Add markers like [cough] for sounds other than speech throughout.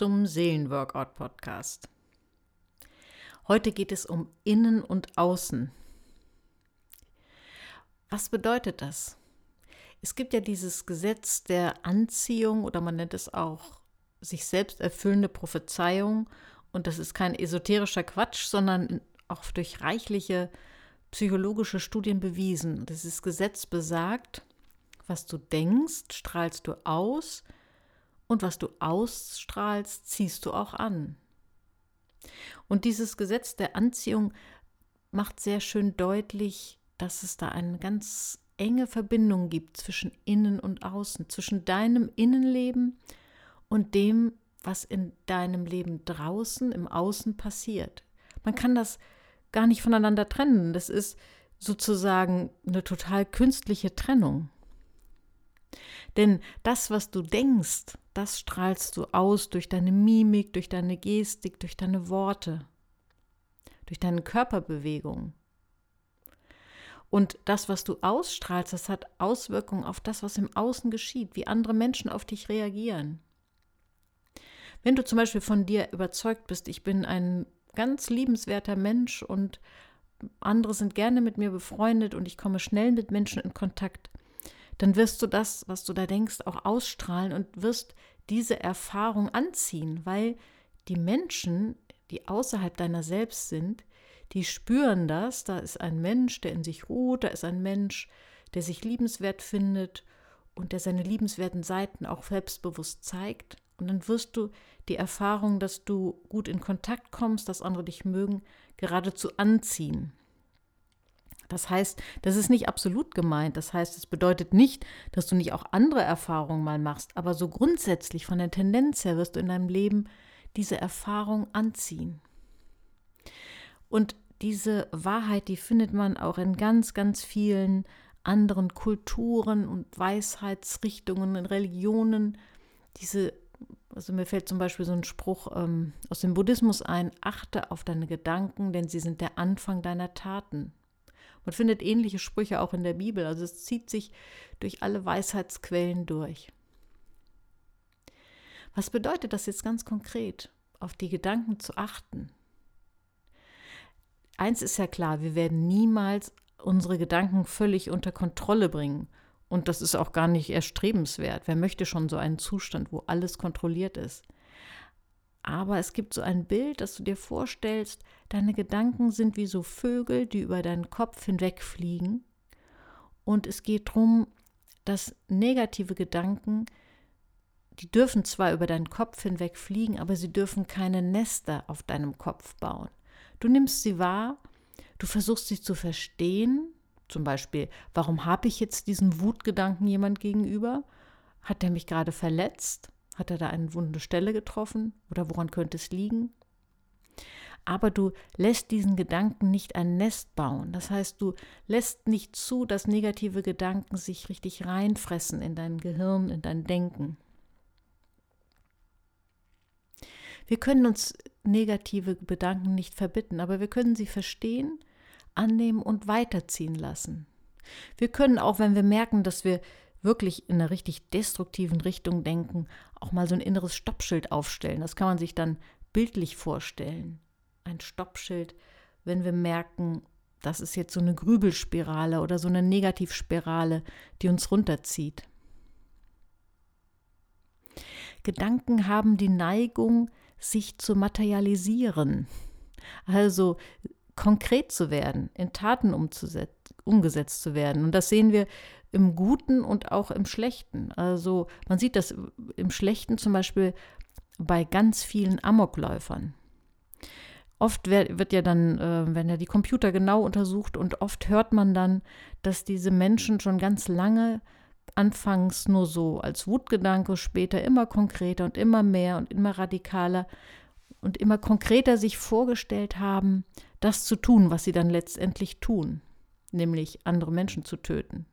zum Seelenworkout Podcast. Heute geht es um Innen und Außen. Was bedeutet das? Es gibt ja dieses Gesetz der Anziehung oder man nennt es auch sich selbst erfüllende Prophezeiung und das ist kein esoterischer Quatsch, sondern auch durch reichliche psychologische Studien bewiesen. Dieses Gesetz besagt, was du denkst, strahlst du aus und was du ausstrahlst, ziehst du auch an. Und dieses Gesetz der Anziehung macht sehr schön deutlich, dass es da eine ganz enge Verbindung gibt zwischen Innen und Außen, zwischen deinem Innenleben und dem, was in deinem Leben draußen, im Außen passiert. Man kann das gar nicht voneinander trennen. Das ist sozusagen eine total künstliche Trennung. Denn das, was du denkst, das strahlst du aus durch deine Mimik, durch deine Gestik, durch deine Worte, durch deine Körperbewegung. Und das, was du ausstrahlst, das hat Auswirkungen auf das, was im Außen geschieht, wie andere Menschen auf dich reagieren. Wenn du zum Beispiel von dir überzeugt bist, ich bin ein ganz liebenswerter Mensch und andere sind gerne mit mir befreundet und ich komme schnell mit Menschen in Kontakt, dann wirst du das, was du da denkst, auch ausstrahlen und wirst diese Erfahrung anziehen, weil die Menschen, die außerhalb deiner selbst sind, die spüren das, da ist ein Mensch, der in sich ruht, da ist ein Mensch, der sich liebenswert findet und der seine liebenswerten Seiten auch selbstbewusst zeigt. Und dann wirst du die Erfahrung, dass du gut in Kontakt kommst, dass andere dich mögen, geradezu anziehen. Das heißt, das ist nicht absolut gemeint. Das heißt, es bedeutet nicht, dass du nicht auch andere Erfahrungen mal machst. Aber so grundsätzlich von der Tendenz her wirst du in deinem Leben diese Erfahrung anziehen. Und diese Wahrheit, die findet man auch in ganz, ganz vielen anderen Kulturen und Weisheitsrichtungen, in Religionen. Diese, also mir fällt zum Beispiel so ein Spruch ähm, aus dem Buddhismus ein, achte auf deine Gedanken, denn sie sind der Anfang deiner Taten. Man findet ähnliche Sprüche auch in der Bibel. Also es zieht sich durch alle Weisheitsquellen durch. Was bedeutet das jetzt ganz konkret, auf die Gedanken zu achten? Eins ist ja klar, wir werden niemals unsere Gedanken völlig unter Kontrolle bringen. Und das ist auch gar nicht erstrebenswert. Wer möchte schon so einen Zustand, wo alles kontrolliert ist? Aber es gibt so ein Bild, dass du dir vorstellst, deine Gedanken sind wie so Vögel, die über deinen Kopf hinwegfliegen. Und es geht darum, dass negative Gedanken, die dürfen zwar über deinen Kopf hinweg fliegen, aber sie dürfen keine Nester auf deinem Kopf bauen. Du nimmst sie wahr, du versuchst sie zu verstehen, zum Beispiel, warum habe ich jetzt diesen Wutgedanken jemand gegenüber? Hat er mich gerade verletzt? Hat er da eine wunde Stelle getroffen oder woran könnte es liegen? Aber du lässt diesen Gedanken nicht ein Nest bauen. Das heißt, du lässt nicht zu, dass negative Gedanken sich richtig reinfressen in dein Gehirn, in dein Denken. Wir können uns negative Gedanken nicht verbitten, aber wir können sie verstehen, annehmen und weiterziehen lassen. Wir können auch, wenn wir merken, dass wir wirklich in einer richtig destruktiven Richtung denken, auch mal so ein inneres Stoppschild aufstellen. Das kann man sich dann bildlich vorstellen. Ein Stoppschild, wenn wir merken, das ist jetzt so eine Grübelspirale oder so eine Negativspirale, die uns runterzieht. Gedanken haben die Neigung, sich zu materialisieren, also konkret zu werden, in Taten umgesetzt zu werden. Und das sehen wir im Guten und auch im Schlechten. Also man sieht das im Schlechten zum Beispiel bei ganz vielen Amokläufern. Oft wird ja dann, äh, werden ja die Computer genau untersucht und oft hört man dann, dass diese Menschen schon ganz lange anfangs nur so als Wutgedanke, später immer konkreter und immer mehr und immer radikaler und immer konkreter sich vorgestellt haben, das zu tun, was sie dann letztendlich tun, nämlich andere Menschen zu töten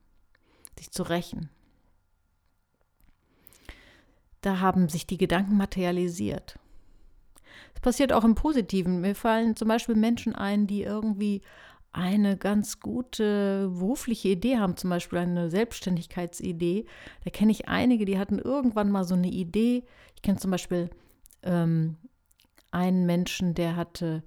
sich zu rächen. Da haben sich die Gedanken materialisiert. Es passiert auch im Positiven. Mir fallen zum Beispiel Menschen ein, die irgendwie eine ganz gute berufliche Idee haben, zum Beispiel eine Selbstständigkeitsidee. Da kenne ich einige, die hatten irgendwann mal so eine Idee. Ich kenne zum Beispiel ähm, einen Menschen, der hatte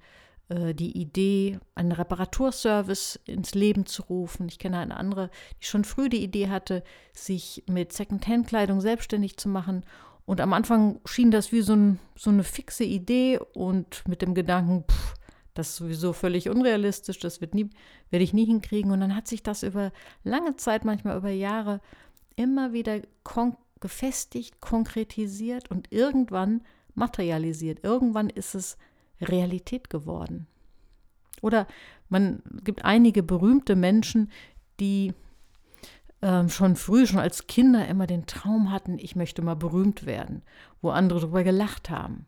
die Idee, einen Reparaturservice ins Leben zu rufen. Ich kenne eine andere, die schon früh die Idee hatte, sich mit Secondhand-Kleidung selbstständig zu machen. Und am Anfang schien das wie so, ein, so eine fixe Idee und mit dem Gedanken, pff, das ist sowieso völlig unrealistisch, das wird nie, werde ich nie hinkriegen. Und dann hat sich das über lange Zeit, manchmal über Jahre, immer wieder kon gefestigt, konkretisiert und irgendwann materialisiert. Irgendwann ist es Realität geworden. Oder man gibt einige berühmte Menschen, die ähm, schon früh, schon als Kinder immer den Traum hatten, ich möchte mal berühmt werden, wo andere darüber gelacht haben.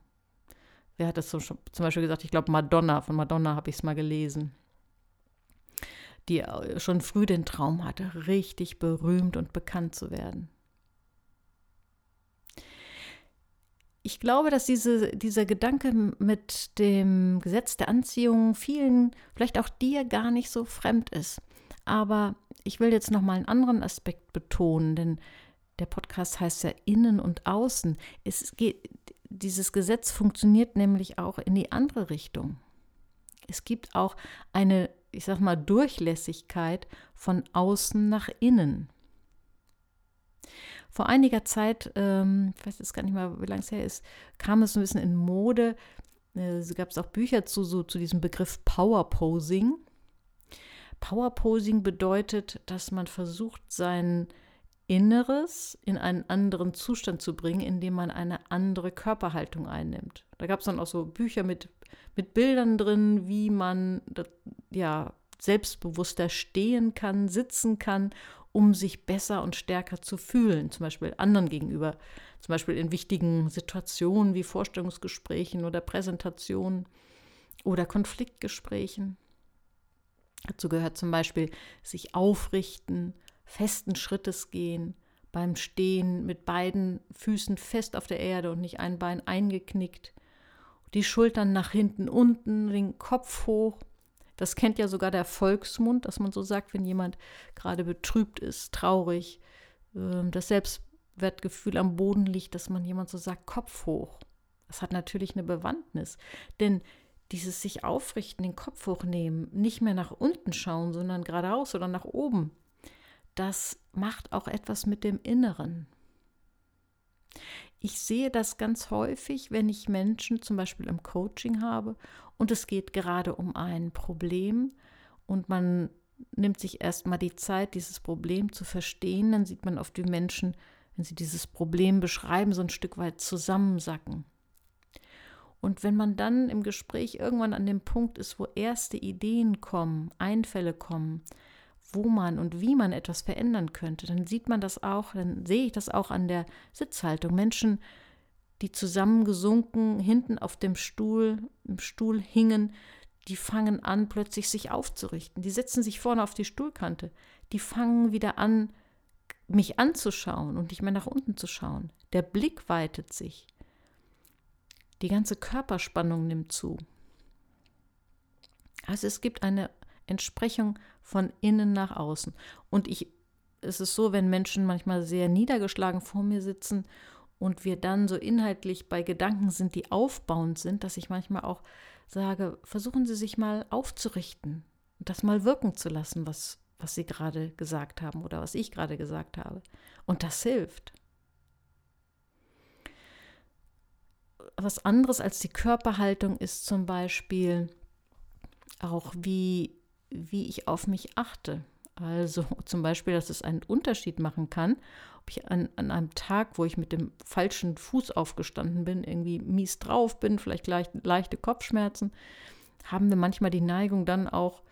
Wer hat das so, zum Beispiel gesagt? Ich glaube Madonna, von Madonna habe ich es mal gelesen, die äh, schon früh den Traum hatte, richtig berühmt und bekannt zu werden. Ich glaube, dass diese, dieser Gedanke mit dem Gesetz der Anziehung vielen, vielleicht auch dir, gar nicht so fremd ist. Aber ich will jetzt noch mal einen anderen Aspekt betonen, denn der Podcast heißt ja Innen und Außen. Es geht, dieses Gesetz funktioniert nämlich auch in die andere Richtung. Es gibt auch eine, ich sag mal, Durchlässigkeit von außen nach innen. Vor einiger Zeit, ähm, ich weiß jetzt gar nicht mal, wie lange es her ist, kam es ein bisschen in Mode. Äh, es gab auch Bücher zu, so, zu diesem Begriff Power Posing. Power Posing bedeutet, dass man versucht, sein Inneres in einen anderen Zustand zu bringen, indem man eine andere Körperhaltung einnimmt. Da gab es dann auch so Bücher mit, mit Bildern drin, wie man ja, selbstbewusster stehen kann, sitzen kann um sich besser und stärker zu fühlen, zum Beispiel anderen gegenüber, zum Beispiel in wichtigen Situationen wie Vorstellungsgesprächen oder Präsentationen oder Konfliktgesprächen. Dazu gehört zum Beispiel sich aufrichten, festen Schrittes gehen, beim Stehen mit beiden Füßen fest auf der Erde und nicht ein Bein eingeknickt, die Schultern nach hinten unten, den Kopf hoch das kennt ja sogar der Volksmund, dass man so sagt, wenn jemand gerade betrübt ist, traurig, ähm, das Selbstwertgefühl am Boden liegt, dass man jemand so sagt, Kopf hoch. Das hat natürlich eine Bewandtnis. Denn dieses sich aufrichten, den Kopf hochnehmen, nicht mehr nach unten schauen, sondern geradeaus oder nach oben, das macht auch etwas mit dem Inneren. Ich sehe das ganz häufig, wenn ich Menschen zum Beispiel im Coaching habe und es geht gerade um ein Problem und man nimmt sich erstmal die Zeit, dieses Problem zu verstehen, dann sieht man auf die Menschen, wenn sie dieses Problem beschreiben, so ein Stück weit zusammensacken. Und wenn man dann im Gespräch irgendwann an dem Punkt ist, wo erste Ideen kommen, Einfälle kommen, wo man und wie man etwas verändern könnte, dann sieht man das auch, dann sehe ich das auch an der Sitzhaltung. Menschen, die zusammengesunken hinten auf dem Stuhl, im Stuhl hingen, die fangen an, plötzlich sich aufzurichten. Die setzen sich vorne auf die Stuhlkante. Die fangen wieder an, mich anzuschauen und nicht mehr nach unten zu schauen. Der Blick weitet sich. Die ganze Körperspannung nimmt zu. Also es gibt eine Entsprechung von innen nach außen. Und ich, es ist so, wenn Menschen manchmal sehr niedergeschlagen vor mir sitzen und wir dann so inhaltlich bei Gedanken sind, die aufbauend sind, dass ich manchmal auch sage, versuchen Sie sich mal aufzurichten und das mal wirken zu lassen, was, was Sie gerade gesagt haben oder was ich gerade gesagt habe. Und das hilft. Was anderes als die Körperhaltung ist zum Beispiel auch, wie wie ich auf mich achte. Also [laughs] zum Beispiel, dass es einen Unterschied machen kann, ob ich an, an, einem Tag, wo ich mit dem falschen Fuß aufgestanden bin, irgendwie mies drauf bin, vielleicht leicht, leichte Kopfschmerzen, haben wir manchmal die Neigung dann auch,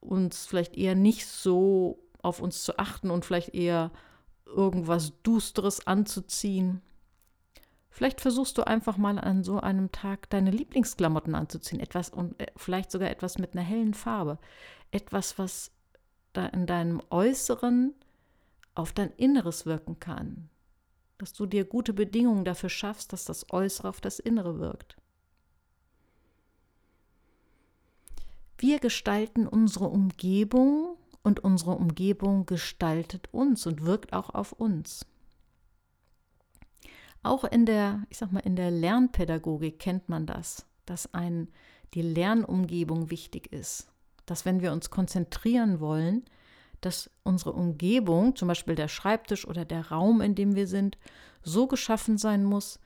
uns vielleicht eher nicht so auf uns zu achten und vielleicht eher irgendwas Dusteres anzuziehen. Vielleicht versuchst du einfach mal an so einem Tag deine Lieblingsklamotten anzuziehen, etwas und äh, vielleicht sogar etwas mit einer hellen Farbe, etwas, was da in deinem Äußeren auf dein Inneres wirken kann, dass du dir gute Bedingungen dafür schaffst, dass das Äußere auf das Innere wirkt. Wir gestalten unsere Umgebung und unsere Umgebung gestaltet uns und wirkt auch auf uns. Auch in der, ich sag mal, in der Lernpädagogik kennt man das, dass ein, die Lernumgebung wichtig ist. Dass wenn wir uns konzentrieren wollen, dass unsere Umgebung, zum Beispiel der Schreibtisch oder der Raum, in dem wir sind, so geschaffen sein muss,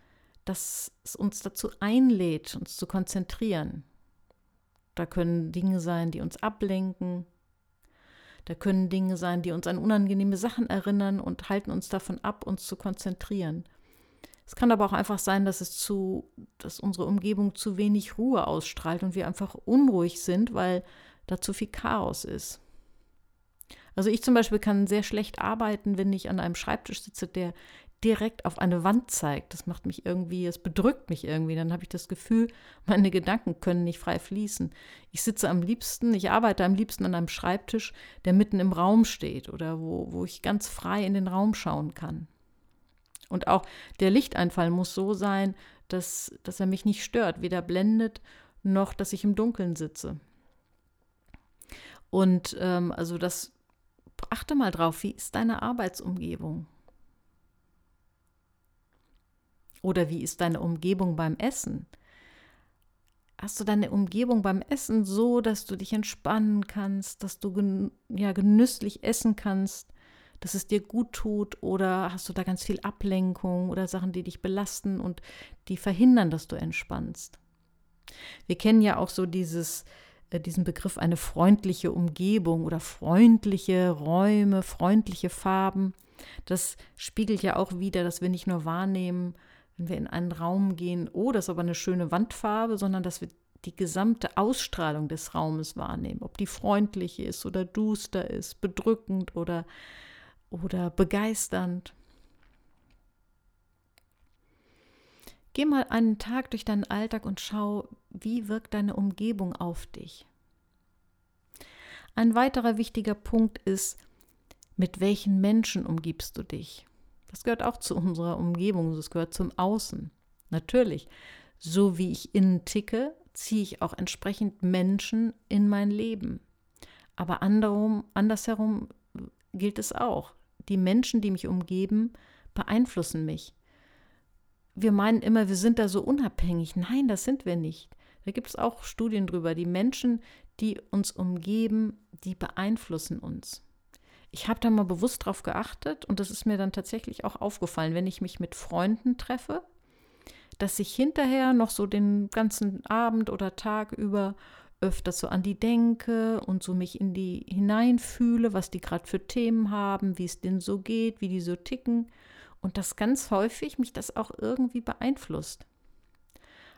dass es uns dazu einlädt, uns zu konzentrieren. Da können Dinge sein, die uns ablenken. Da können Dinge sein, die uns an unangenehme Sachen erinnern und halten uns davon ab, uns zu konzentrieren. Es kann aber auch einfach sein, dass es zu, dass unsere Umgebung zu wenig Ruhe ausstrahlt und wir einfach unruhig sind, weil da zu viel Chaos ist. Also ich zum Beispiel kann sehr schlecht arbeiten, wenn ich an einem Schreibtisch sitze, der direkt auf eine Wand zeigt. Das macht mich irgendwie, es bedrückt mich irgendwie. Dann habe ich das Gefühl, [laughs] meine Gedanken können nicht frei fließen. Ich sitze am liebsten, ich arbeite am liebsten an einem Schreibtisch, der mitten im Raum steht oder wo, wo ich ganz frei in den Raum schauen kann. Und auch der Lichteinfall muss so sein, dass, dass er mich nicht stört, weder blendet noch, dass ich im Dunkeln sitze. Und ähm, also das achte mal drauf, wie ist deine Arbeitsumgebung? Oder wie ist deine Umgebung beim Essen? Hast du deine Umgebung beim Essen so, dass du dich entspannen kannst, dass du gen ja, genüsslich essen kannst, dass es dir gut tut? Oder hast du da ganz viel Ablenkung oder Sachen, die dich belasten und die verhindern, dass du entspannst? Wir kennen ja auch so dieses, äh, diesen Begriff eine freundliche Umgebung oder freundliche Räume, freundliche Farben. Das spiegelt ja auch wieder, dass wir nicht nur wahrnehmen, wenn wir in einen Raum gehen, oh, das ist aber eine schöne Wandfarbe, sondern dass wir die gesamte Ausstrahlung des Raumes wahrnehmen, ob die freundlich ist oder duster ist, bedrückend oder, oder begeisternd. Geh mal einen Tag durch deinen Alltag und schau, wie wirkt deine Umgebung auf dich. Ein weiterer wichtiger Punkt ist, mit welchen Menschen umgibst du dich? Das gehört auch zu unserer Umgebung, das gehört zum Außen. Natürlich, so wie ich innen ticke, ziehe ich auch entsprechend Menschen in mein Leben. Aber andersherum gilt es auch. Die Menschen, die mich umgeben, beeinflussen mich wir meinen immer, wir sind da so unabhängig. Nein, das sind wir nicht. Da gibt es auch Studien drüber. Die Menschen, die uns umgeben, die beeinflussen uns. Ich habe da mal bewusst drauf geachtet und das ist mir dann tatsächlich auch aufgefallen, wenn ich mich mit Freunden treffe, dass ich hinterher noch so den ganzen Abend oder Tag über öfters so an die denke und so mich in die hineinfühle, was die gerade für Themen haben, wie es denen so geht, wie die so ticken und dass ganz häufig mich das auch irgendwie beeinflusst.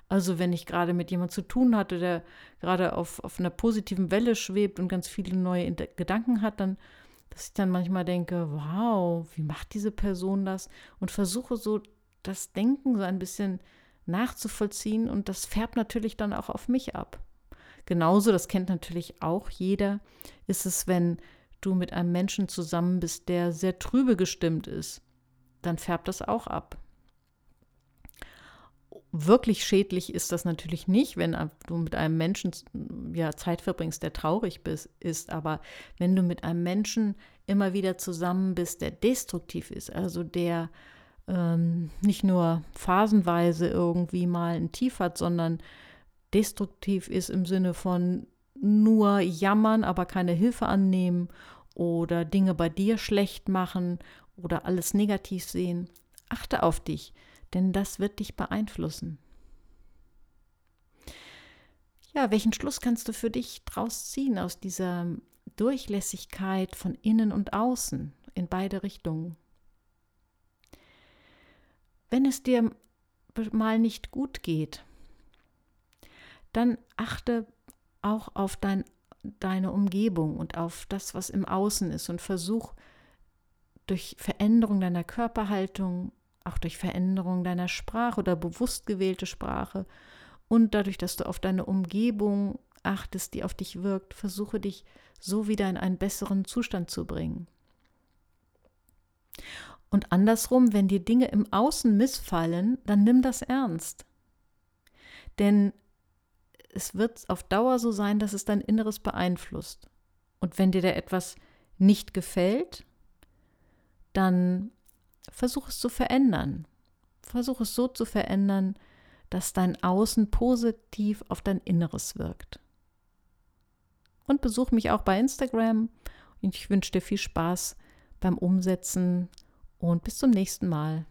Also wenn ich gerade mit jemandem zu tun hatte, der gerade auf, auf einer positiven Welle schwebt und ganz viele neue Gedanken hat, dann, dass ich dann manchmal denke, wow, wie macht diese Person das? Und versuche so das Denken so ein bisschen nachzuvollziehen und das färbt natürlich dann auch auf mich ab. Genauso, das kennt natürlich auch jeder, ist es, wenn du mit einem Menschen zusammen bist, der sehr trübe gestimmt ist dann färbt das auch ab. Wirklich schädlich ist das natürlich nicht, wenn du mit einem Menschen ja, Zeit verbringst, der traurig bist, ist. Aber wenn du mit einem Menschen immer wieder zusammen bist, der destruktiv ist, also der ähm, nicht nur phasenweise irgendwie mal ein Tief hat, sondern destruktiv ist im Sinne von nur jammern, aber keine Hilfe annehmen oder Dinge bei dir schlecht machen oder alles negativ sehen, achte auf dich, denn das wird dich beeinflussen. Ja, welchen Schluss kannst du für dich draus ziehen aus dieser Durchlässigkeit von innen und außen in beide Richtungen? Wenn es dir mal nicht gut geht, dann achte auch auf dein, deine Umgebung und auf das, was im Außen ist und versuch durch Veränderung deiner Körperhaltung, auch durch Veränderung deiner Sprache oder bewusst gewählte Sprache und dadurch, dass du auf deine Umgebung achtest, die auf dich wirkt, versuche dich so wieder in einen besseren Zustand zu bringen. Und andersrum, wenn dir Dinge im Außen missfallen, dann nimm das ernst. Denn es wird auf Dauer so sein, dass es dein Inneres beeinflusst. Und wenn dir da etwas nicht gefällt, dann versuch es zu verändern. versuch es so zu verändern, dass dein Außen positiv auf dein Inneres wirkt. Und besuch mich auch bei Instagram. Ich wünsche dir viel Spaß beim Umsetzen und bis zum nächsten Mal.